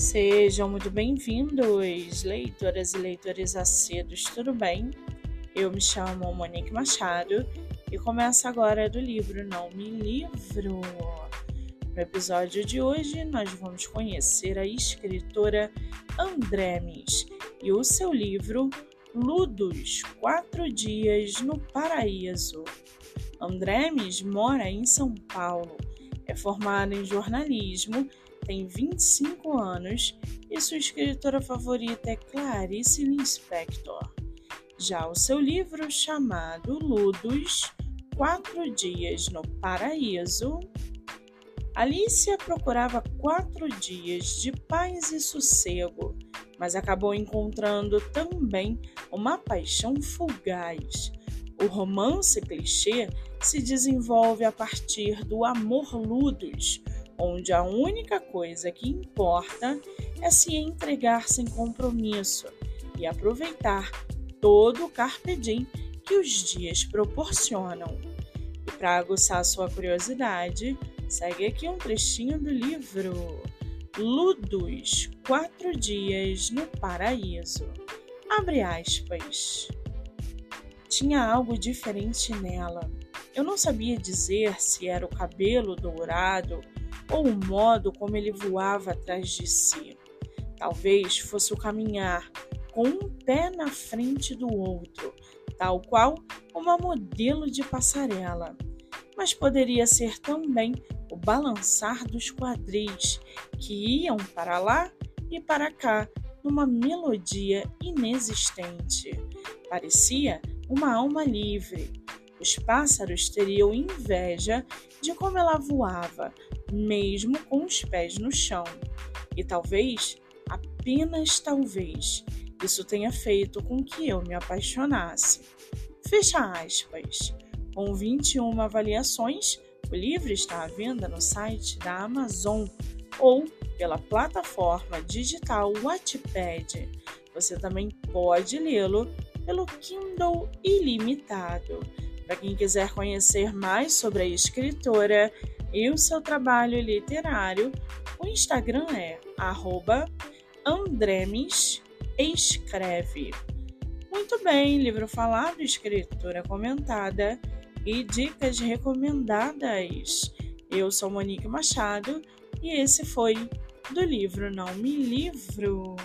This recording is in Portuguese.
Sejam muito bem-vindos, leitoras e leitores acedos, tudo bem? Eu me chamo Monique Machado e começo agora do livro Não Me Livro. No episódio de hoje, nós vamos conhecer a escritora Andremes e o seu livro Ludos Quatro Dias no Paraíso. Andremes mora em São Paulo, é formada em jornalismo tem 25 anos e sua escritora favorita é Clarice Lispector. Já o seu livro, chamado Ludos Quatro Dias no Paraíso, Alicia procurava quatro dias de paz e sossego, mas acabou encontrando também uma paixão fugaz. O romance clichê se desenvolve a partir do amor ludos, onde a única coisa que importa é se entregar sem compromisso e aproveitar todo o carpe diem que os dias proporcionam. E para aguçar sua curiosidade, segue aqui um trechinho do livro Ludos, Quatro Dias no Paraíso. Abre aspas. Tinha algo diferente nela. Eu não sabia dizer se era o cabelo dourado ou o modo como ele voava atrás de si. Talvez fosse o caminhar com um pé na frente do outro, tal qual uma modelo de passarela. Mas poderia ser também o balançar dos quadris que iam para lá e para cá numa melodia inexistente. Parecia uma alma livre. Os pássaros teriam inveja de como ela voava, mesmo com os pés no chão. E talvez, apenas talvez, isso tenha feito com que eu me apaixonasse. Fecha aspas. Com 21 avaliações, o livro está à venda no site da Amazon ou pela plataforma digital Wattpad. Você também pode lê-lo pelo Kindle Ilimitado. Para quem quiser conhecer mais sobre a escritora, e o seu trabalho literário, o Instagram é @andremes_escreve. Muito bem, livro falado, escritura comentada e dicas recomendadas. Eu sou Monique Machado e esse foi do livro Não Me Livro.